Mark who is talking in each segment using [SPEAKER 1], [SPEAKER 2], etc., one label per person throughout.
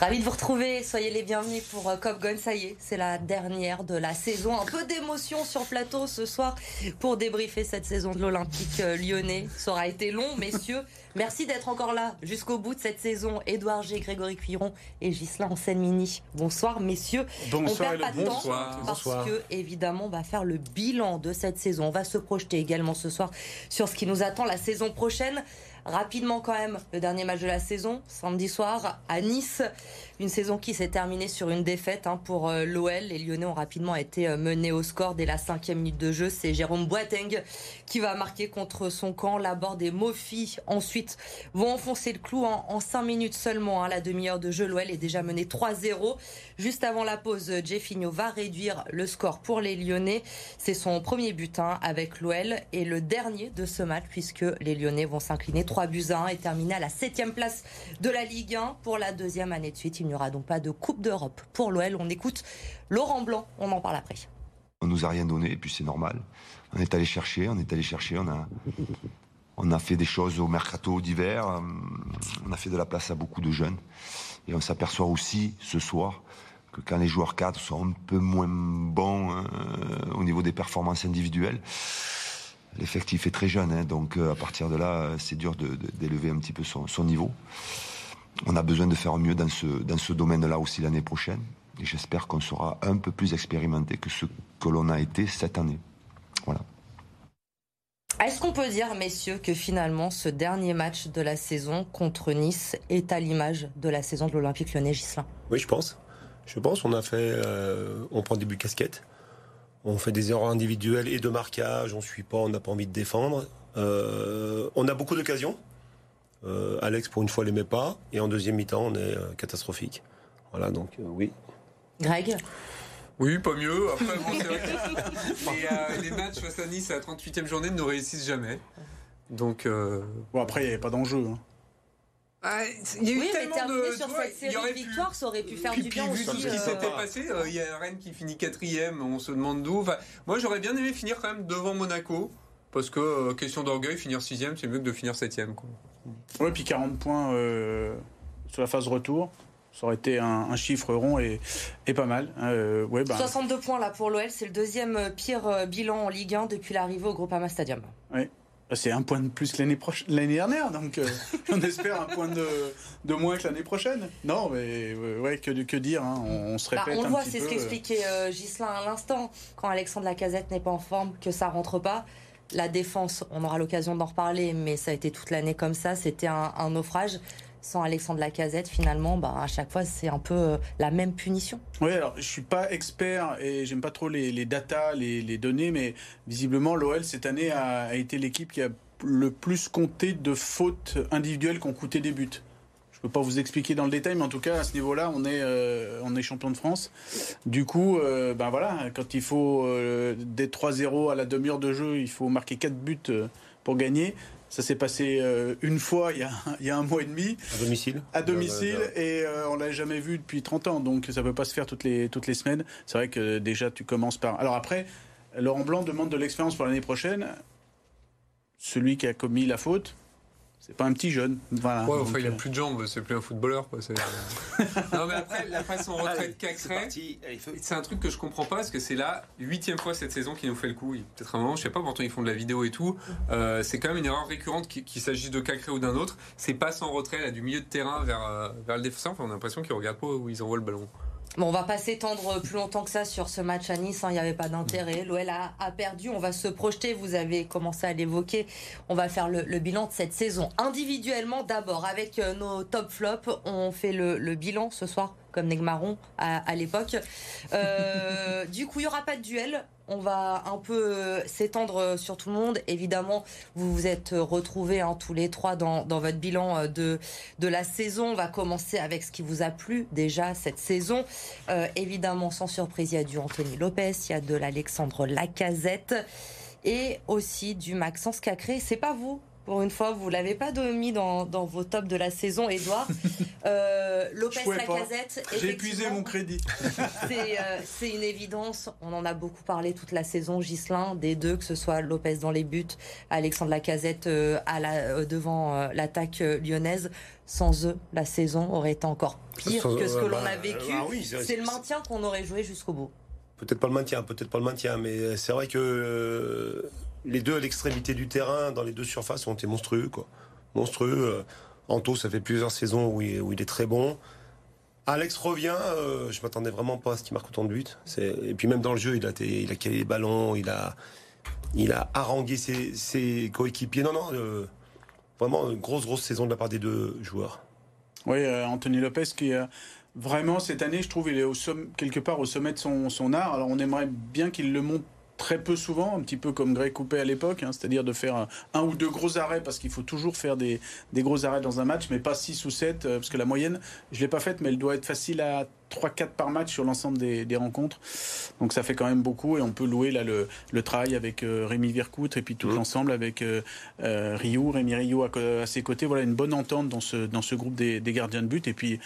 [SPEAKER 1] Ravi de vous retrouver. Soyez les bienvenus pour euh, Cop Gun. Ça y est, c'est la dernière de la saison. Un peu d'émotion sur plateau ce soir pour débriefer cette saison de l'Olympique euh, lyonnais. Ça aura été long, messieurs. Merci d'être encore là jusqu'au bout de cette saison. Édouard G, Grégory Cuiron et Gislain Mini. Bonsoir, messieurs.
[SPEAKER 2] Bonsoir,
[SPEAKER 1] on perd pas de temps parce que, évidemment, on va faire le bilan de cette saison. On va se projeter également ce soir sur ce qui nous attend la saison prochaine. Rapidement quand même, le dernier match de la saison, samedi soir, à Nice. Une saison qui s'est terminée sur une défaite hein, pour euh, l'OL. Les Lyonnais ont rapidement été euh, menés au score dès la cinquième minute de jeu. C'est Jérôme Boateng qui va marquer contre son camp. Laborde et Mofi ensuite vont enfoncer le clou en, cinq minutes seulement. Hein. La demi-heure de jeu, l'OL est déjà mené 3-0. Juste avant la pause, Jeffinho va réduire le score pour les Lyonnais. C'est son premier but hein, avec l'OL et le dernier de ce match puisque les Lyonnais vont s'incliner 3 buts à 1 et terminer à la septième place de la Ligue 1 pour la deuxième année de suite. N'y aura donc pas de Coupe d'Europe pour l'OL. On écoute Laurent Blanc, on en parle après.
[SPEAKER 3] On nous a rien donné et puis c'est normal. On est allé chercher, on est allé chercher, on a, on a fait des choses au mercato d'hiver, euh, on a fait de la place à beaucoup de jeunes. Et on s'aperçoit aussi ce soir que quand les joueurs cadres sont un peu moins bons euh, au niveau des performances individuelles, l'effectif est très jeune, hein, donc euh, à partir de là, c'est dur d'élever un petit peu son, niveau. On a besoin de faire mieux dans ce, dans ce domaine-là aussi l'année prochaine. Et j'espère qu'on sera un peu plus expérimenté que ce que l'on a été cette année. Voilà.
[SPEAKER 1] Est-ce qu'on peut dire, messieurs, que finalement ce dernier match de la saison contre Nice est à l'image de la saison de l'Olympique lyonnais Gislain
[SPEAKER 2] Oui, je pense. Je pense. On a fait, euh, on prend des buts casquettes. On fait des erreurs individuelles et de marquage. On suit pas. On n'a pas envie de défendre. Euh, on a beaucoup d'occasions. Euh, Alex, pour une fois, les met pas. Et en deuxième mi-temps, on est catastrophique. Voilà, donc oui.
[SPEAKER 1] Greg
[SPEAKER 4] oui, pas mieux. Après, bon, c'est vrai que les, matchs face à Nice à la 38e journée ne nous réussissent jamais. Donc.
[SPEAKER 5] Bon, après, il n'y avait pas d'enjeu. Hein.
[SPEAKER 1] Ah, il y a eu oui, tellement mais de sur cette série de victoires, ça aurait pu faire du bien
[SPEAKER 4] vu
[SPEAKER 1] aussi.
[SPEAKER 4] ce qui euh, s'était passé, euh, il y a Rennes qui finit quatrième, on se demande d'où. moi, j'aurais bien aimé finir quand même devant Monaco, parce que euh, question d'orgueil, finir sixième, c'est mieux que de finir septième. Quoi.
[SPEAKER 5] Ouais, puis 40 points sur la phase retour. Ça aurait été un, chiffre rond et, et pas mal.
[SPEAKER 1] ouais, 62 bah. points là pour l'OL, c'est le deuxième pire bilan en Ligue 1 depuis l'arrivée au Groupama Stadium.
[SPEAKER 5] Oui, bah, c'est un point de plus l'année l'année dernière, donc euh, on espère un point de, de moins que l'année prochaine. Non, mais ouais, que, que dire, hein, on, se bah, répète.
[SPEAKER 1] on le voit, c'est ce qu'expliquait euh, Gislain à l'instant, quand Alexandre Lacazette n'est pas en forme, que ça rentre pas. La défense, on aura l'occasion d'en reparler, mais ça a été toute l'année comme ça, c'était un, naufrage sans Alexandre Lacazette, finalement, bah, à chaque fois, c'est un peu euh, la même punition.
[SPEAKER 5] Oui, alors je suis pas expert et j'aime pas trop les, datas, les, données, mais visiblement, l'OL cette année a, été l'équipe qui a le plus compté de fautes individuelles qui ont coûté des buts. Je peux pas vous expliquer dans le détail, mais en tout cas, à ce niveau-là, on est, euh, on est champion de France. Du coup, euh, ben voilà, quand il faut des 3-0 à la demi-heure de jeu, il faut marquer 4 buts pour gagner. Ça s'est passé euh, une fois il y, a, il y, a, un mois et demi.
[SPEAKER 2] À domicile
[SPEAKER 5] À domicile, et euh, on l'a jamais vu depuis 30 ans, donc ça ne peut pas se faire toutes les, toutes les semaines. C'est vrai que déjà, tu commences par... Alors après, Laurent Blanc demande de l'expérience pour l'année prochaine. Celui qui a commis la faute, c'est pas un petit jeune. Voilà.
[SPEAKER 4] Ouais, enfin, il a euh, plus de jambes, c'est plus un footballeur. Quoi. non, mais après, la façon retraite Cacré, c'est un truc que je comprends pas parce que c'est la huitième fois cette saison qu'il nous fait le coup. Peut-être un moment, je sais pas, pourtant ils font de la vidéo et tout. Euh, c'est quand même une erreur récurrente qu'il s'agisse de Cacré ou d'un autre. C'est pas sans retrait là, du milieu de terrain vers, euh, vers le défenseur. Enfin, on a l'impression qu'ils regardent pas où ils envoient le ballon.
[SPEAKER 1] Bon, on va pas s'étendre plus longtemps que ça sur ce match à Nice. Hein. Il n'y avait pas d'intérêt. L'OL a, perdu. On va se projeter. Vous avez commencé à l'évoquer. On va faire le, bilan de cette saison individuellement d'abord avec euh, nos top flops. On fait le, bilan ce soir? Comme Negmaron à, à l'époque. Euh, du coup, il n'y aura pas de duel on va un peu euh, s'étendre euh, sur tout le monde. Évidemment, vous vous êtes retrouvés hein, tous les trois dans, votre bilan de, de la saison. On va commencer avec ce qui vous a plu déjà cette saison. évidemment, sans surprise, il y a du Anthony Lopez, il y a de l'Alexandre Lacazette et aussi du Maxence Cacré. C'est pas vous Pour une fois, vous l'avez pas mis dans, dans, vos tops de la saison, Edouard. Euh, Lopez Lacazette.
[SPEAKER 5] J'ai épuisé mon crédit.
[SPEAKER 1] Euh, c'est une évidence. On en a beaucoup parlé toute la saison, Gislin, des deux, que ce soit Lopez dans les buts, Alexandre Lacazette euh, à la, devant l'attaque lyonnaise. Sans eux, la saison aurait été encore pire que ce que l'on a bah, vécu. Ah c'est le maintien qu'on aurait joué jusqu'au bout.
[SPEAKER 2] Peut-être pas le maintien, peut-être pas le maintien, mais c'est vrai que les deux à l'extrémité du terrain, dans les deux surfaces, ont été monstrueux. Quoi. Monstrueux. Anto, ça fait plusieurs saisons où il, est très bon. Alex revient, euh, je m'attendais vraiment pas à ce qu'il marque autant de buts. Et puis même dans le jeu, il a, il a calé les ballons, il a, il a harangué ses, coéquipiers. Non, non, euh, vraiment une grosse, grosse saison de la part des deux joueurs.
[SPEAKER 5] Oui, euh, Anthony Lopez qui vraiment cette année, je trouve, il est quelque part au sommet de son, son art. Alors on aimerait bien qu'il le monte très peu souvent, un petit peu comme Greg Coupé à l'époque, hein, c'est-à-dire de faire un, ou deux gros arrêts, parce qu'il faut toujours faire des, gros arrêts dans un match, mais pas 6 ou 7, euh, parce que la moyenne, je ne l'ai pas faite, mais elle doit être facile à 3-4 par match sur l'ensemble des, rencontres. Donc ça fait quand même beaucoup, et on peut louer là le, travail avec euh, Rémi Vircoute, et puis tout mmh. l'ensemble avec euh, Ryu, Rémi Ryu à, ses côtés. Voilà une bonne entente dans ce, dans ce groupe des, des gardiens de but, et puis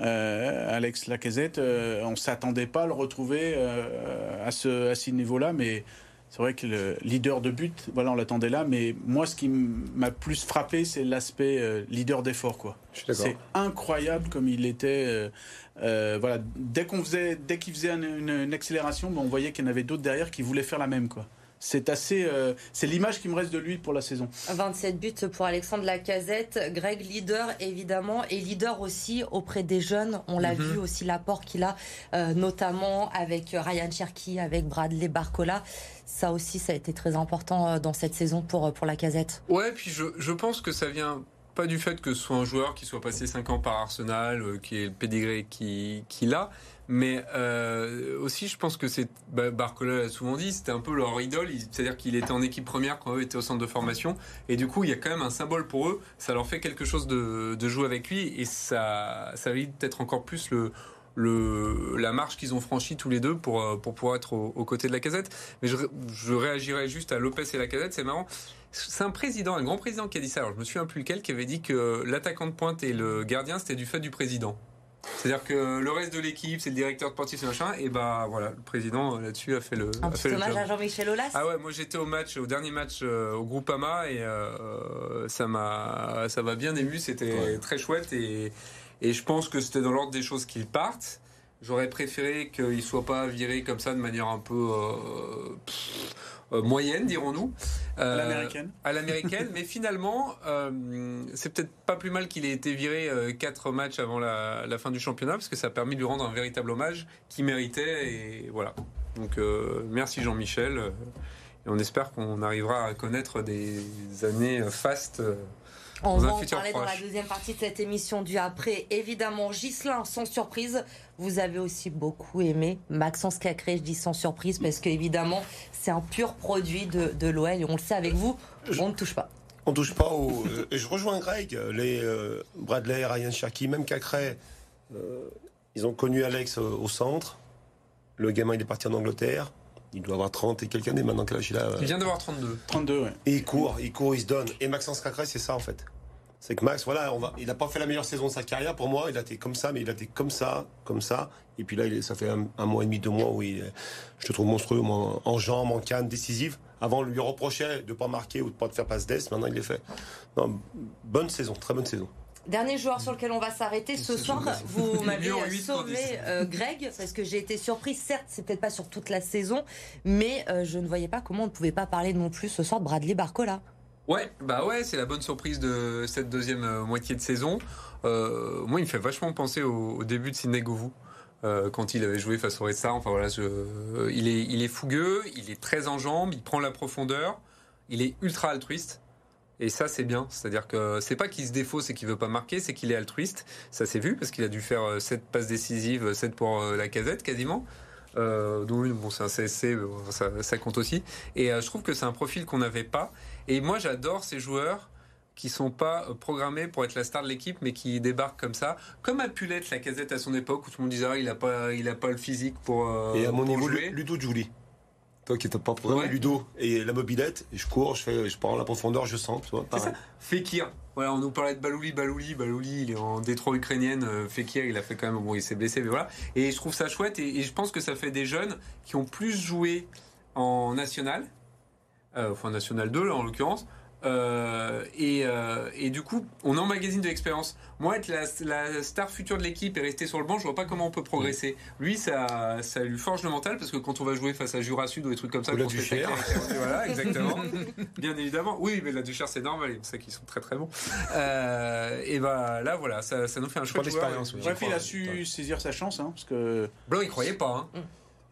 [SPEAKER 5] euh, Alex Lacazette, euh, on s'attendait pas à le retrouver euh, à ce, à ce niveau-là, mais c'est vrai que le leader de but, voilà, on l'attendait là. Mais moi, ce qui m'a plus frappé, c'est l'aspect leader d'effort, quoi. C'est incroyable comme il était. voilà, dès qu'on faisait, dès qu'il faisait une, accélération, ben, on voyait qu'il y en avait d'autres derrière qui voulaient faire la même, quoi c'est assez, euh, c'est l'image qui me reste de lui pour la saison.
[SPEAKER 1] 27 buts pour Alexandre Lacazette, Greg leader évidemment et leader aussi auprès des jeunes. On l'a mhm. vu aussi l'apport qu'il a, euh, notamment avec Ryan Cherky, avec Bradley Barcola. Ça aussi, ça a été très important euh, dans cette saison pour pour Lacazette.
[SPEAKER 4] Ouais, puis je, je pense que ça vient pas du fait que ce soit un joueur qui soit passé 5 ans par Arsenal, qui est le pédigré qu'il qui a, mais euh, aussi, je pense que c'est bah, Barcola l'a souvent dit, c'était un peu leur idole. C'est-à-dire qu'il était en équipe première quand eux étaient au centre de formation, et du coup, il y a quand même un symbole pour eux. Ça leur fait quelque chose de, jouer avec lui, et ça, ça valide peut-être encore plus la marche qu'ils ont franchie tous les deux pour, euh, pouvoir être aux, côtés de la casette. Mais je, je réagirais juste à Lopez et la casette, c'est marrant. C'est un président, un grand président qui a dit ça. Alors je me souviens plus lequel, qui avait dit que l'attaquant de pointe et le gardien c'était du fait du président. C'est-à-dire que le reste de l'équipe, c'est le directeur sportif, c'est machin, et bah voilà, le président euh, là-dessus a fait le.
[SPEAKER 1] Un petit hommage à Jean-Michel Aulas.
[SPEAKER 4] Ah ouais, moi j'étais au match, au dernier match euh, au Groupama, et euh, ça m'a, ça m'a bien ému, c'était très chouette, et, et je pense que c'était dans l'ordre des choses qu'il parte. J'aurais préféré qu'il soit pas viré comme ça de manière un peu. Euh, moyenne, dirons-nous.
[SPEAKER 5] Euh, à l'américaine.
[SPEAKER 4] À l'américaine, mais finalement, euh, c'est peut-être pas plus mal qu'il ait été viré quatre matchs avant la, fin du championnat, parce que ça a permis de lui rendre un véritable hommage qu'il méritait, et voilà. Donc merci Jean-Michel, et on espère qu'on arrivera à connaître des années fastes
[SPEAKER 1] on va en parler dans la deuxième partie de cette émission du après. Évidemment, Gislin, sans surprise, vous avez aussi beaucoup aimé Maxence Cacré, je dis sans surprise, parce qu'évidemment, c'est un pur produit de, de l'OL et on le sait avec vous, on ne touche pas.
[SPEAKER 2] On touche pas au. Euh, je rejoins Greg, les euh, Bradley, Ryan Cherky, même Cacré, euh, ils ont connu Alex au centre. Le gamin, il est parti en Angleterre. Il doit avoir 30 et quelques années maintenant que là,
[SPEAKER 4] il a. Il vient d'avoir 32.
[SPEAKER 5] 32, ouais.
[SPEAKER 2] Et il court, il court, il se donne. Et Maxence Cacré, c'est ça en fait. C'est que Max, voilà, on va, il n'a pas fait la meilleure saison de sa carrière pour moi. Il a été comme ça, mais il a été comme ça, comme ça. Et puis là, il ça fait un, mois et demi, deux mois où il, je te trouve monstrueux, moi, en jambes, en canne, décisive. Avant, on lui reprochait de ne pas marquer ou de ne pas te faire passe d'ess. Maintenant, il l'est fait. Non, bonne saison, très bonne saison.
[SPEAKER 1] Dernier joueur sur lequel on va s'arrêter ce soir, vous m'avez sauvé euh, Greg, parce que j'ai été surpris. Certes, c'est peut-être pas sur toute la saison, mais euh, je ne voyais pas comment on ne pouvait pas parler non plus ce soir de Bradley Barcola.
[SPEAKER 4] Ouais, bah ouais, c'est la bonne surprise de cette deuxième euh, moitié de saison. moi, il me fait vachement penser au, début de Sidney Govou. quand il avait joué face au Red. Enfin voilà, il, est, fougueux, il est très en jambes, il prend la profondeur, il est ultra altruiste. Et ça, c'est bien. C'est-à-dire que c'est pas qu'il se défausse et qu'il veut pas marquer, c'est qu'il est altruiste. Ça s'est vu parce qu'il a dû faire 7 euh, passes décisives, 7 pour euh, la casette quasiment. Euh, bon, c'est un CSC, ça, compte aussi. Et euh, je trouve que c'est un profil qu'on n'avait pas. Et moi, j'adore ces joueurs qui sont pas programmés pour être la star de l'équipe, mais qui débarquent comme ça, comme a pu l'être la casette à son époque où tout le monde disait ah, il a pas, il a pas le physique pour.
[SPEAKER 2] et à mon niveau, Ludo Julie toi qui n'as pas vraiment Ludo et la mobilette, je cours, je fais, je prends la profondeur, je sens, tu vois.
[SPEAKER 4] Fekir. Voilà, on nous parlait de Balouli, Balouli, Balouli, il est en détroit ukrainienne. Euh, Fekir, il a fait quand même, bon, il s'est blessé, mais voilà. Et je trouve ça chouette et, je pense que ça fait des jeunes qui ont plus joué en national, euh, enfin national 2 là en l'occurrence, euh, et, euh, et, du coup, on emmagasine de l'expérience. Moi, être la, la, star future de l'équipe et rester sur le banc, je vois pas comment on peut progresser. Lui, ça, ça lui forge le mental parce que quand on va jouer face à Jura Sud ou des trucs comme ça,
[SPEAKER 2] ou la Duchère.
[SPEAKER 4] voilà, exactement. Bien évidemment. Oui, mais la Duchère, c'est normal. C'est qu'ils sont très très bons. Euh, et bah là, voilà, ça, ça, nous fait un chouette
[SPEAKER 5] expérience. Bref, il a su saisir sa chance, hein, parce que.
[SPEAKER 4] Blanc, il croyait pas. Hein.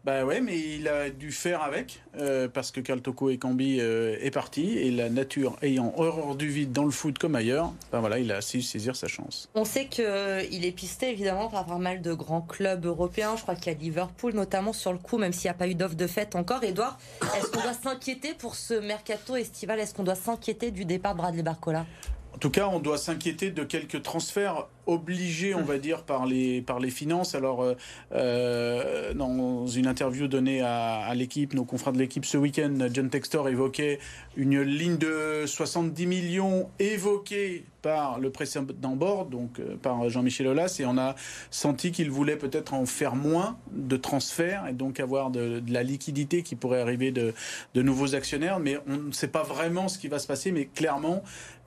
[SPEAKER 5] Bah ouais, mais il a dû faire avec, euh, parce que Toko et Cambi euh, est parti, et la nature ayant horreur du vide dans le foot comme ailleurs, ben voilà, il a su saisir sa chance.
[SPEAKER 1] On sait qu'il euh, est pisté évidemment par pas mal de grands clubs européens, je crois qu'il y a Liverpool notamment sur le coup, même s'il n'y a pas eu d'offre de fête encore. Edouard, est-ce qu'on doit s'inquiéter pour ce mercato estival? Est-ce qu'on doit s'inquiéter du départ de Bradley Barcola?
[SPEAKER 5] Tout cas, on doit s'inquiéter de quelques transferts obligés, on va dire, par les, par les finances. Alors, euh, euh, dans une interview donnée à, l'équipe, nos confrères de l'équipe ce week-end, John Textor évoquait une ligne de 70 millions évoquée par le précédent board, donc euh, par Jean-Michel Aulas, et on a senti qu'il voulait peut-être en faire moins de transferts et donc avoir de, de la liquidité qui pourrait arriver de, de nouveaux actionnaires. Mais on ne sait pas vraiment ce qui va se passer, mais clairement,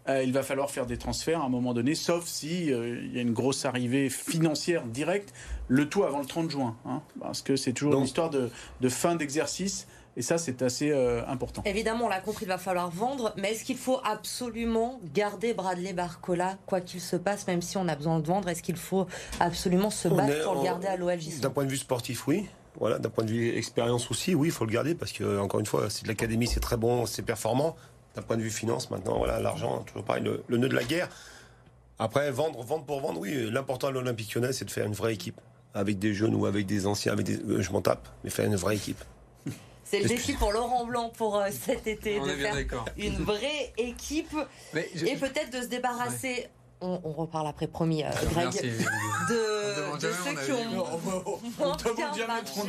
[SPEAKER 5] euh, il va falloir faire des transferts à un moment donné, sauf si euh, il y a une grosse arrivée financière directe, le tout avant le 30 juin, hein, parce que c'est toujours une histoire de, fin d'exercice. Et ça, c'est assez euh, important.
[SPEAKER 1] Évidemment, on l'a compris, il va falloir vendre. Mais est-ce qu'il faut absolument garder Bradley Barcola, quoi qu'il se passe, même si on a besoin de vendre Est-ce qu'il faut absolument se battre pour le garder à l'OL
[SPEAKER 2] D'un point de vue sportif, oui. Voilà, d'un point de vue expérience aussi, oui, il faut le garder parce que encore une fois, c'est de l'académie, c'est très bon, c'est performant d'un point de vue finance, maintenant, voilà, l'argent, toujours pareil, le, nœud de la guerre. Après, vendre, vendre pour vendre, oui, l'important à l'Olympique lyonnais, c'est de faire une vraie équipe. Avec des jeunes ou avec des anciens, avec des, euh, je m'en tape, mais faire une vraie équipe.
[SPEAKER 1] C'est le défi pour Laurent Blanc pour euh, cet été, de faire une vraie équipe et peut-être de se débarrasser on, on, reparle après, promis, euh, Greg, de, de ceux qui ont moins bien marché.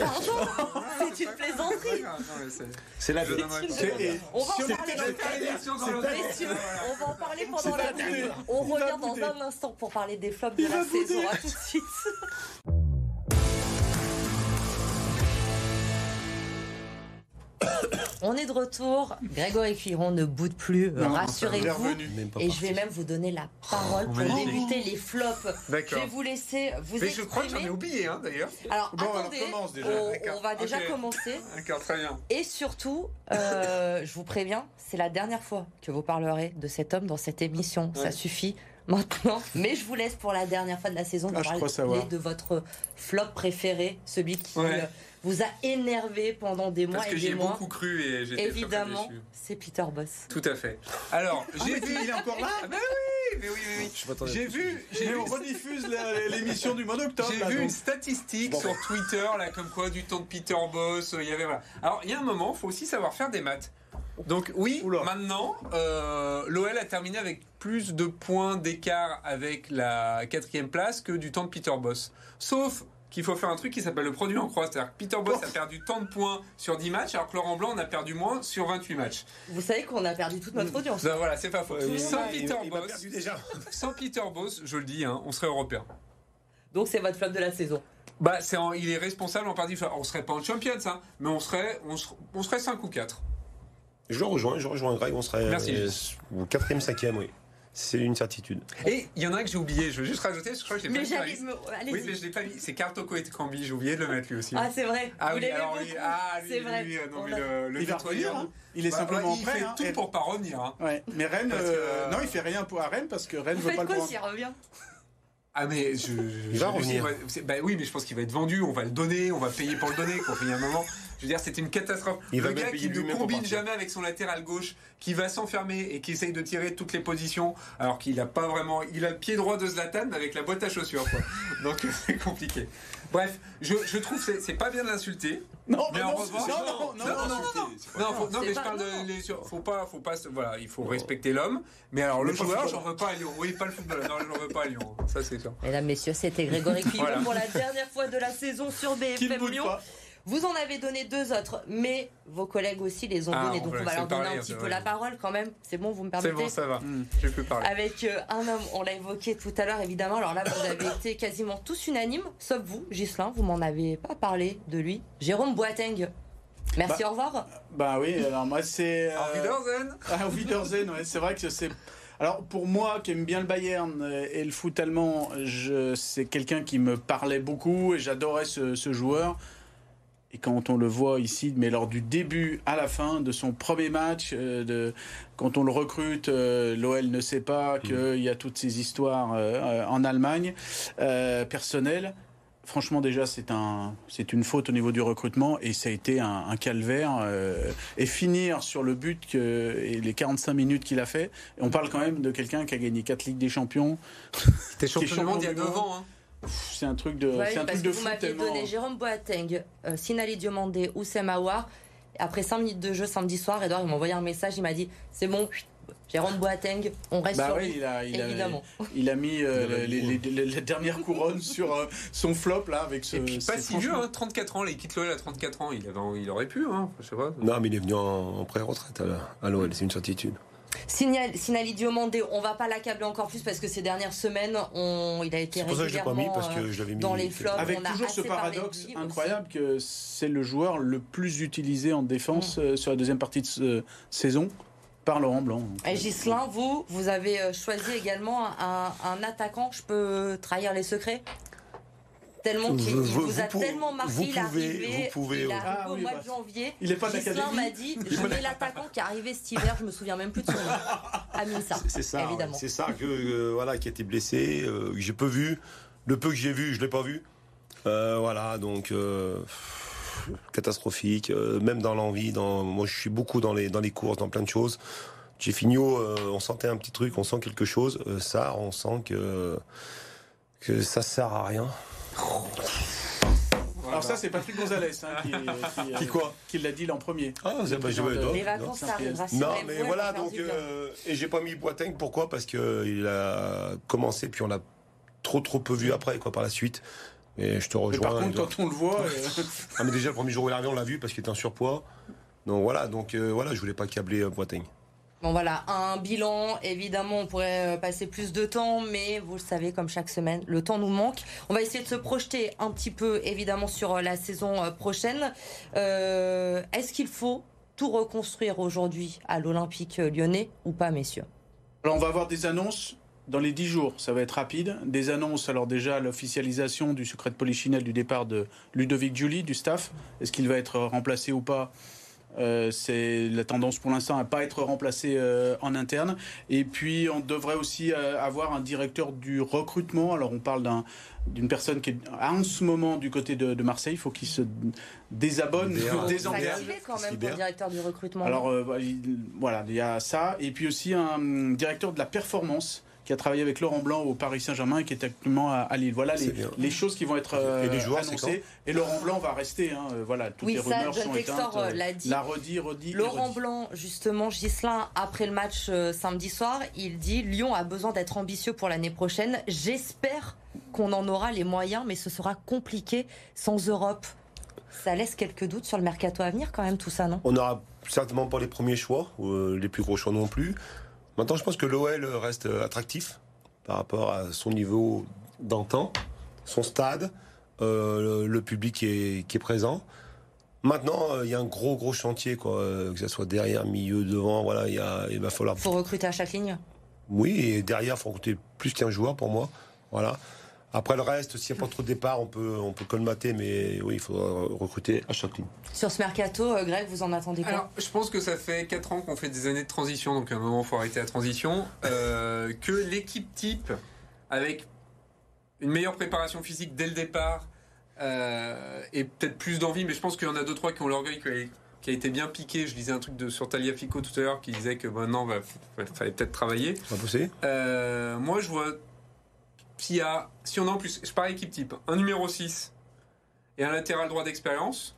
[SPEAKER 1] Pardon, c'est une plaisanterie.
[SPEAKER 2] C'est la vie.
[SPEAKER 1] On va en parler On va en parler pendant la. On revient dans un instant pour parler des flops de la saison. À tout de suite. On est de retour. Grégory Cuiron ne boude plus, rassurez-vous. Et je vais même vous donner la parole pour débuter les flops. Je vais vous laisser vous Mais
[SPEAKER 4] je crois que j'en ai oublié, hein, d'ailleurs.
[SPEAKER 1] Alors, attendez, On, va déjà commencer.
[SPEAKER 4] D'accord, très bien.
[SPEAKER 1] Et surtout, euh, je vous préviens, c'est la dernière fois que vous parlerez de cet homme dans cette émission. Ça suffit maintenant. Mais je vous laisse pour la dernière fois de la saison de ah, parler de votre flop préféré, celui qui euh, vous a énervé pendant des mois
[SPEAKER 4] Parce que
[SPEAKER 1] et des mois.
[SPEAKER 4] beaucoup cru et
[SPEAKER 1] j'étais Évidemment, c'est Peter Boss.
[SPEAKER 4] Tout à fait. Alors,
[SPEAKER 5] ah, j'ai vu. Il est encore là
[SPEAKER 4] ah, bah oui, mais oui, oui, oui. J'ai vu.
[SPEAKER 5] J'ai on rediffuse l'émission du mois d'octobre.
[SPEAKER 4] J'ai vu une statistique sur Twitter là, comme quoi du temps de Peter Boss, il y avait voilà. Alors, il y a un moment, il faut aussi savoir faire des maths. Donc oui, maintenant, euh, l'OL a terminé avec plus de points d'écart avec la quatrième place que du temps de Peter Boss. Sauf qu'il faut faire un truc qui s'appelle le produit en croix. C'est-à-dire que Peter Boss a perdu tant de points sur 10 matchs, alors que Laurent Blanc en a perdu moins sur 28 matchs.
[SPEAKER 1] Vous savez qu'on a perdu toute notre audience.
[SPEAKER 4] Ben voilà, c'est pas faux. sans, Peter Boss, sans Peter Boss, je le dis, hein, on serait européen.
[SPEAKER 1] Donc c'est votre flop de la saison.
[SPEAKER 4] Bah, il est responsable en partie. On serait pas en Champions, hein, mais on serait, on, on serait 5 ou 4.
[SPEAKER 2] Je le rejoins, je rejoins Greg, on serait Merci, euh, au quatrième, cinquième, oui. C'est une certitude.
[SPEAKER 4] Et il y en a un que j'ai oublié, je veux juste rajouter, je crois que je l'ai pas mis. Oui, mais je l'ai pas mis. C'est Carl Toko et Cambi, j'ai oublié de le mettre lui aussi.
[SPEAKER 1] Ah, c'est vrai.
[SPEAKER 4] Ah oui, alors lui, ah, lui, vrai. lui, non, mais le, le
[SPEAKER 5] il revenir, hein. Il est bah, simplement
[SPEAKER 4] il
[SPEAKER 5] prêt.
[SPEAKER 4] Il fait hein. tout pour pas revenir. Hein.
[SPEAKER 5] Ouais. Mais Rennes, euh, non, il fait rien pour à Rennes parce que Rennes
[SPEAKER 1] Vous
[SPEAKER 5] veut pas
[SPEAKER 1] quoi
[SPEAKER 5] le
[SPEAKER 1] prendre. s'il revient?
[SPEAKER 4] Ah mais je,
[SPEAKER 2] il va revenir.
[SPEAKER 4] bah oui mais je pense qu'il va être vendu, on va le donner, on va payer pour le donner quoi. Il y a un moment, je veux dire c'est une catastrophe.
[SPEAKER 2] Il
[SPEAKER 4] le gars qui ne combine jamais avec son latéral gauche, qui va s'enfermer et qui essaye de tirer toutes les positions, alors qu'il a pas vraiment, il a le pied droit de Zlatan avec la boîte à chaussures quoi. Donc c'est compliqué. Bref, je, je trouve c'est c'est pas bien de l'insulter.
[SPEAKER 5] Non, mais en revanche, non, non, non,
[SPEAKER 4] non, non, mais je parle de, les, faut pas, faut pas, voilà, il faut respecter l'homme. Mais alors le joueur, j'en veux pas à Lyon. Oui, pas le football. Non, j'en veux pas à Lyon. Ça c'est sûr.
[SPEAKER 1] Mesdames, messieurs, c'était Grégory Quillon pour la dernière fois de la saison sur BFM Lyon. Vous en avez donné deux autres, mais vos collègues aussi les ont ah, donnés. Donc on va leur donner un petit peu la parole quand même. C'est bon, vous me permettez
[SPEAKER 4] C'est bon, ça va. Hmm. Je peux parler.
[SPEAKER 1] Avec euh, un homme, on l'a évoqué tout à l'heure évidemment. Alors là, vous avez été quasiment tous unanimes, sauf vous, Gislain, vous m'en avez pas parlé de lui. Jérôme Boateng. Merci, bah, au revoir.
[SPEAKER 5] Bah oui, alors moi c'est.
[SPEAKER 4] Euh... Wiedersehen
[SPEAKER 5] Ah, Wiedersehen, ouais, c'est vrai que c'est. Alors pour moi qui aime bien le Bayern et le foot allemand, c'est quelqu'un qui me parlait beaucoup et j'adorais ce, ce, joueur. Et quand on le voit ici, mais lors du début à la fin de son premier match, euh, de, quand on le recrute, euh, l'OL ne sait pas mmh. qu'il y a toutes ces histoires euh, en Allemagne personnelles franchement déjà c'est un c'est une faute au niveau du recrutement et ça a été un, calvaire euh, et finir sur le but que et les 45 minutes qu'il a fait on parle quand même de quelqu'un qui a gagné 4 ligues des champions
[SPEAKER 4] c'était champion du monde il y a 9 ans hein.
[SPEAKER 5] C'est un truc de c'est un truc de
[SPEAKER 1] vous m'aviez donné Jérôme Boateng euh, Sinali Diomandé Oussem Aouar après 5 minutes de jeu samedi soir Edouard il m'a envoyé un message il m'a dit c'est bon Jérôme Boateng, on reste bah sur lui, il a, il évidemment.
[SPEAKER 5] A, il a mis euh, les, les, les, les, dernières couronnes sur euh, son flop là avec ce.
[SPEAKER 4] Et puis pas si vieux, hein, 34 ans, il quitte l'OL à 34 ans, il, avait, il aurait pu, hein, je sais pas.
[SPEAKER 2] Non, mais il est venu en, pré-retraite à, à l'OL, c'est une certitude.
[SPEAKER 1] Signal, Sinali Diomandé, on va pas l'accabler encore plus parce que ces dernières semaines, on, il a été régulièrement mis parce que je mis dans les flops.
[SPEAKER 5] Avec
[SPEAKER 1] on
[SPEAKER 5] toujours ce paradoxe incroyable que c'est le joueur le plus utilisé en défense mm. euh, sur la deuxième partie de ce, saison par Laurent Blanc.
[SPEAKER 1] Et Gislain, vous, vous avez euh, choisi également un, attaquant, je peux trahir les secrets? Tellement qu'il vous, a tellement marqué, il est arrivé,
[SPEAKER 2] pouvez, il
[SPEAKER 1] ah au mois de janvier.
[SPEAKER 5] Il est pas
[SPEAKER 1] Gislain m'a dit, je mets l'attaquant qui est arrivé cet hiver, je me souviens même plus de son nom. Amine
[SPEAKER 2] C'est ça,
[SPEAKER 1] évidemment.
[SPEAKER 2] C'est ça que euh, voilà qui a été blessé, euh, j'ai peu vu, le peu que j'ai vu, je l'ai pas vu. voilà, donc catastrophique, euh, même dans l'envie. Dans, moi, je suis beaucoup dans les, dans les courses, dans plein de choses. J'ai fini, euh, on sentait un petit truc, on sent quelque chose. Euh, ça, on sent que, que ça sert à rien.
[SPEAKER 5] Alors ça, c'est Patrick Gonzalez hein,
[SPEAKER 2] qui, qui, quoi
[SPEAKER 5] Qui l'a dit l'an premier.
[SPEAKER 2] Ah, c'est
[SPEAKER 1] pas joué. Les vacances, ça arrivera.
[SPEAKER 2] Non, mais voilà, donc et j'ai pas mis Boateng. Pourquoi? Parce que il a commencé, puis on l'a trop trop peu vu après, quoi, par la suite. Et je te rejoins.
[SPEAKER 5] par contre, quand on le voit. Euh,
[SPEAKER 2] ah, mais déjà, le premier jour où il est arrivé, on l'a vu parce qu'il était en surpoids. Donc voilà, donc euh, voilà, je voulais pas câbler euh, Boiteng.
[SPEAKER 1] Bon voilà, un bilan, évidemment on pourrait passer plus de temps, mais vous le savez comme chaque semaine, le temps nous manque. On va essayer de se projeter un petit peu évidemment sur la saison prochaine. Est-ce qu'il faut tout reconstruire aujourd'hui à l'Olympique lyonnais ou pas messieurs?
[SPEAKER 5] Alors on va avoir des annonces dans les dix jours, ça va être rapide. Des annonces, alors déjà l'officialisation du secret de polichinelle du départ de Ludovic Julie, du staff. Est-ce qu'il va être remplacé ou pas? Euh, c'est la tendance pour l'instant à pas être remplacé euh, en interne. Et puis on devrait aussi euh, avoir un directeur du recrutement. Alors on parle d'une personne qui est en ce moment du côté de, Marseille. Il faut qu'il se désabonne,
[SPEAKER 1] désengage. quand même pour directeur du recrutement.
[SPEAKER 5] Alors bah, voilà, il y a ça. Et puis aussi un directeur de la performance qui a travaillé avec Laurent Blanc au Paris Saint-Germain et qui est actuellement à, Lille. Voilà les, choses qui vont être
[SPEAKER 2] euh,
[SPEAKER 5] annoncées. Et Laurent Blanc va rester. Hein, euh, voilà, toutes
[SPEAKER 1] oui,
[SPEAKER 5] les rumeurs
[SPEAKER 1] ça, John Textor
[SPEAKER 5] euh,
[SPEAKER 1] l'a dit.
[SPEAKER 5] La redit, redit.
[SPEAKER 1] Laurent Blanc, justement, Gislain, après le match samedi soir, il dit Lyon a besoin d'être ambitieux pour l'année prochaine. J'espère qu'on en aura les moyens, mais ce sera compliqué sans Europe. Ça laisse quelques doutes sur le mercato à venir, quand même, tout ça, non?
[SPEAKER 2] On n'aura certainement pas les premiers choix, les plus gros choix non plus. Maintenant, je pense que l'OL reste attractif par rapport à son niveau d'antan, son stade, euh, le, public qui est, qui est présent. Maintenant, euh, il y a un gros gros chantier, quoi, euh, que ce soit derrière, milieu, devant. Voilà, il, va falloir.
[SPEAKER 1] Faut recruter à chaque ligne?
[SPEAKER 2] Oui, et derrière, il faut recruter plus qu'un joueur pour moi. Voilà. Après le reste, s'il n'y a pas trop de départ, on peut, on peut colmater, mais oui, il faudra recruter à chaque ligne.
[SPEAKER 1] Sur ce mercato, euh, Greg, vous en attendez quoi?
[SPEAKER 4] Alors, je pense que ça fait 4 ans qu'on fait des années de transition, donc à un moment, il faut arrêter la transition. Euh, que l'équipe type, avec une meilleure préparation physique dès le départ, euh, et peut-être plus d'envie, mais je pense qu'il y en a deux trois qui ont l'orgueil qui a été bien piqué. Je lisais un truc de, sur Talia Fico tout à l'heure qui disait que maintenant, il bah, fallait peut-être travailler.
[SPEAKER 2] Euh,
[SPEAKER 4] moi, je vois s'il a, si on a en plus, je parle équipe type, un numéro 6 et un latéral droit d'expérience,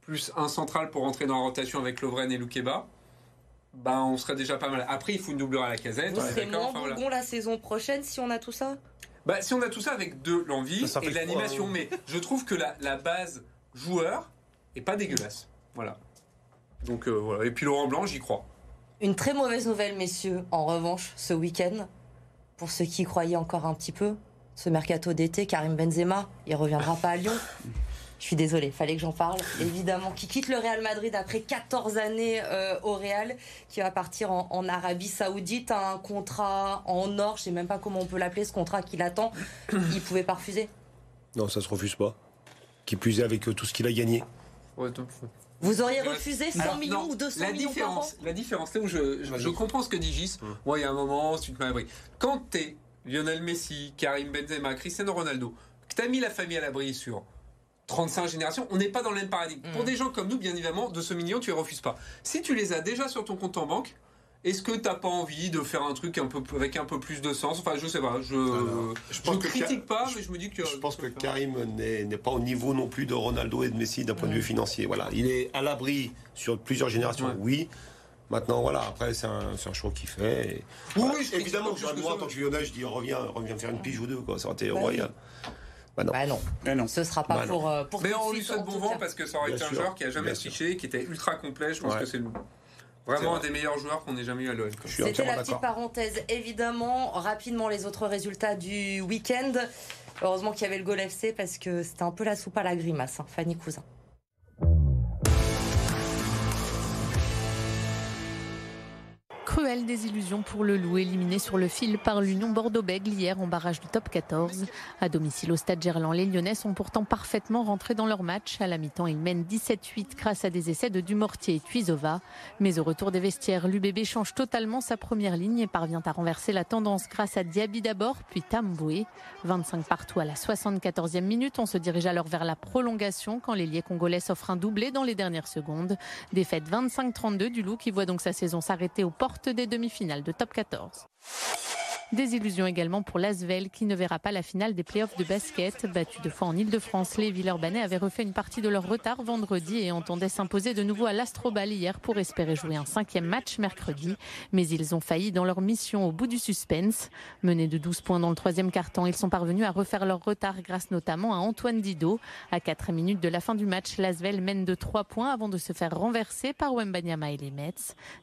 [SPEAKER 4] plus un central pour rentrer dans la rotation avec Lovren et Loukeba, bah on serait déjà pas mal. Après, il faut une doubleur à la casette.
[SPEAKER 1] Vous serez moins bon la saison prochaine si on a tout ça
[SPEAKER 4] bah, Si on a tout ça avec de l'envie et l'animation. Mais je trouve que la, la base joueur, et pas dégueulasse. Voilà. Donc euh, voilà. Et puis Laurent Blanc, j'y crois.
[SPEAKER 1] Une très mauvaise nouvelle, messieurs, en revanche, ce week-end, pour ceux qui croyaient encore un petit peu, ce mercato d'été, Karim Benzema, il reviendra pas à Lyon. Je suis désolée, fallait que j'en parle. Évidemment, qui quitte le Real Madrid après 14 années euh, au Real, qui va partir en, Arabie Saoudite, un contrat en or, je sais même pas comment on peut l'appeler, ce contrat qu'il attend, il pouvait pas refuser.
[SPEAKER 2] Non, ça se refuse pas. Qui plus est avec euh, tout ce qu'il a gagné.
[SPEAKER 1] Vous auriez refusé 100 millions ou 200
[SPEAKER 4] la
[SPEAKER 1] millions
[SPEAKER 4] différence, La différence, là où je, je, comprends ce que dit Gis, moi il y a un moment, tu te mets à l'abri. Quand t'es Lionel Messi, Karim Benzema, Cristiano Ronaldo, que t'as mis la famille à l'abri sur 35 générations, on n'est pas dans le même paradigme. Pour mm. des gens comme nous, bien évidemment, de ce million, tu les refuses pas. Si tu les as déjà sur ton compte en banque, est-ce que t'as pas envie de faire un truc un peu avec un peu plus de sens? Enfin, je sais pas. Je je, critique pas, mais je me dis que
[SPEAKER 2] je pense que Karim n'est pas au niveau non plus de Ronaldo et de Messi d'un point de vue financier. Voilà, il est à l'abri sur plusieurs générations. Oui. Maintenant, voilà, après, c'est un, un, choix qu'il fait.
[SPEAKER 4] Oui,
[SPEAKER 2] évidemment, moi, en tant que Lyonnais, je dis reviens, reviens faire une pige ou deux, quoi. Ça aurait été bah royal.
[SPEAKER 1] Bah non. Bah non.
[SPEAKER 5] Mais non.
[SPEAKER 1] Ce sera pas bah pour, euh, pour.
[SPEAKER 4] Mais on lui souhaite bon vent parce que ça aurait été un joueur qui a jamais triché, qui était ultra complet. Je pense que c'est le Vraiment un des meilleurs joueurs qu'on ait jamais eu à l'OL.
[SPEAKER 1] C'était la petite parenthèse. Évidemment, rapidement les autres résultats du week-end. Heureusement qu'il y avait le goal FC parce que c'était un peu la soupe à la grimace, hein, Fanny Cousin.
[SPEAKER 6] Cruelle désillusion pour le Loup, éliminé sur le fil par l'Union Bordeaux-Bègles hier en barrage du top 14. À domicile au stade Gerland, les Lyonnais sont pourtant parfaitement rentrés dans leur match. À la mi-temps, ils mènent 17-8 grâce à des essais de Dumortier et Tuisova. Mais au retour des vestiaires, l'UBB change totalement sa première ligne et parvient à renverser la tendance grâce à Diaby d'abord, puis Tamboué. 25 partout à la 74e minute. On se dirige alors vers la prolongation quand l'ailier congolais s'offre un doublé dans les dernières secondes. Défaite 25-32 du Loup qui voit donc sa saison s'arrêter aux portes des demi-finales de top 14. Désillusion également pour l'Asvel qui ne verra pas la finale des playoffs de basket. Battu de fois en Ile-de-France, les Villeurbanais avaient refait une partie de leur retard vendredi et entendaient s'imposer de nouveau à l'Astrobal hier pour espérer jouer un cinquième match mercredi. Mais ils ont failli dans leur mission au bout du suspense. Menés de 12 points dans le troisième quart-temps, ils sont parvenus à refaire leur retard grâce notamment à Antoine Didot. À 4 minutes de la fin du match, l'Asvel mène de 3 points avant de se faire renverser par Wembanyama et les Mets.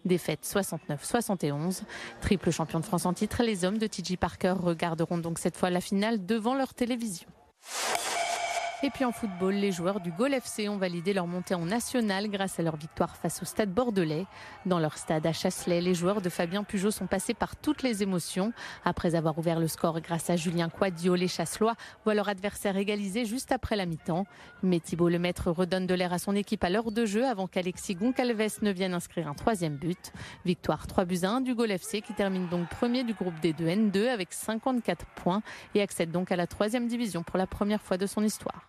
[SPEAKER 6] Défaite 69-71. Triple champion de France en titre, les hommes de TJ Parker regarderont donc cette fois la finale devant leur télévision. Et puis en football, les joueurs du Gol FC ont validé leur montée en national grâce à leur victoire face au stade bordelais. Dans leur stade à Chasselet, les joueurs de Fabien Pujot sont passés par toutes les émotions. Après avoir ouvert le score grâce à Julien Quadio, les Chasselois voient leur adversaire égalisé juste après la mi-temps. Mais Thibault Lemaître redonne de l'air à son équipe à l'heure de jeu avant qu'Alexis Goncalves ne vienne inscrire un troisième but. Victoire 3 buts à 1 du Gol FC qui termine donc premier du groupe des 2 N2 avec 54 points et accède donc à la troisième division pour la première fois de son histoire.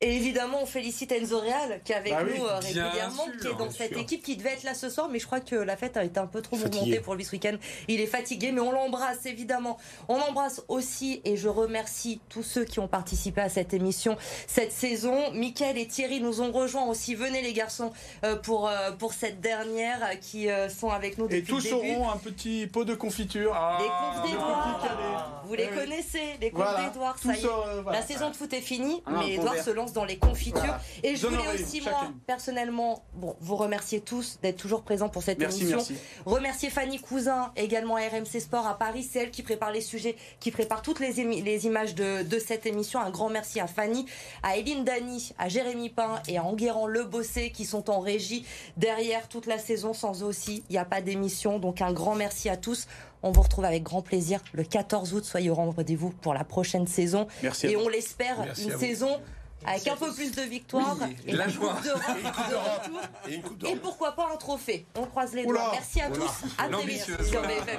[SPEAKER 1] Et évidemment, on félicite Enzo Real qui est avec bah nous euh, régulièrement, qui est dans cette équipe qui devait être là ce soir, mais je crois que la fête a été un peu trop montée pour lui ce week-end. Il est fatigué, mais on l'embrasse évidemment. On l'embrasse aussi et je remercie tous ceux qui ont participé à cette émission cette saison. Mickaël et Thierry nous ont rejoints aussi. Venez les garçons euh, pour euh, pour cette dernière qui sont avec nous depuis
[SPEAKER 5] Et tous auront un petit pot de confiture.
[SPEAKER 1] les confs d'Edouard. Vous les connaissez, les confs d'Edouard. Ça y est. La saison de foot est finie, ah, mais Edouard se lance dans les confitures. Et je voulais aussi, moi, personnellement, bon, vous remercier tous d'être toujours présents pour cette émission. Remercier Fanny Cousin, également à RMC Sport à Paris. C'est elle qui prépare les sujets, qui prépare toutes les, les images de, de, cette émission. Un grand merci à Fanny, à Eline Dany, à Jérémy Pain et à Enguerrand Le Bossé qui sont en régie derrière toute la saison. Sans eux aussi, il n'y a pas d'émission. Donc un grand merci à tous. On vous retrouve avec grand plaisir le 14 août. Soyez au rendez-vous pour la prochaine saison.
[SPEAKER 5] Merci
[SPEAKER 1] et on l'espère, une saison avec un peu plus de victoires
[SPEAKER 4] et, la joie.
[SPEAKER 1] et, et, pourquoi pas un trophée. On croise les doigts. Merci à tous. À très vite sur BFM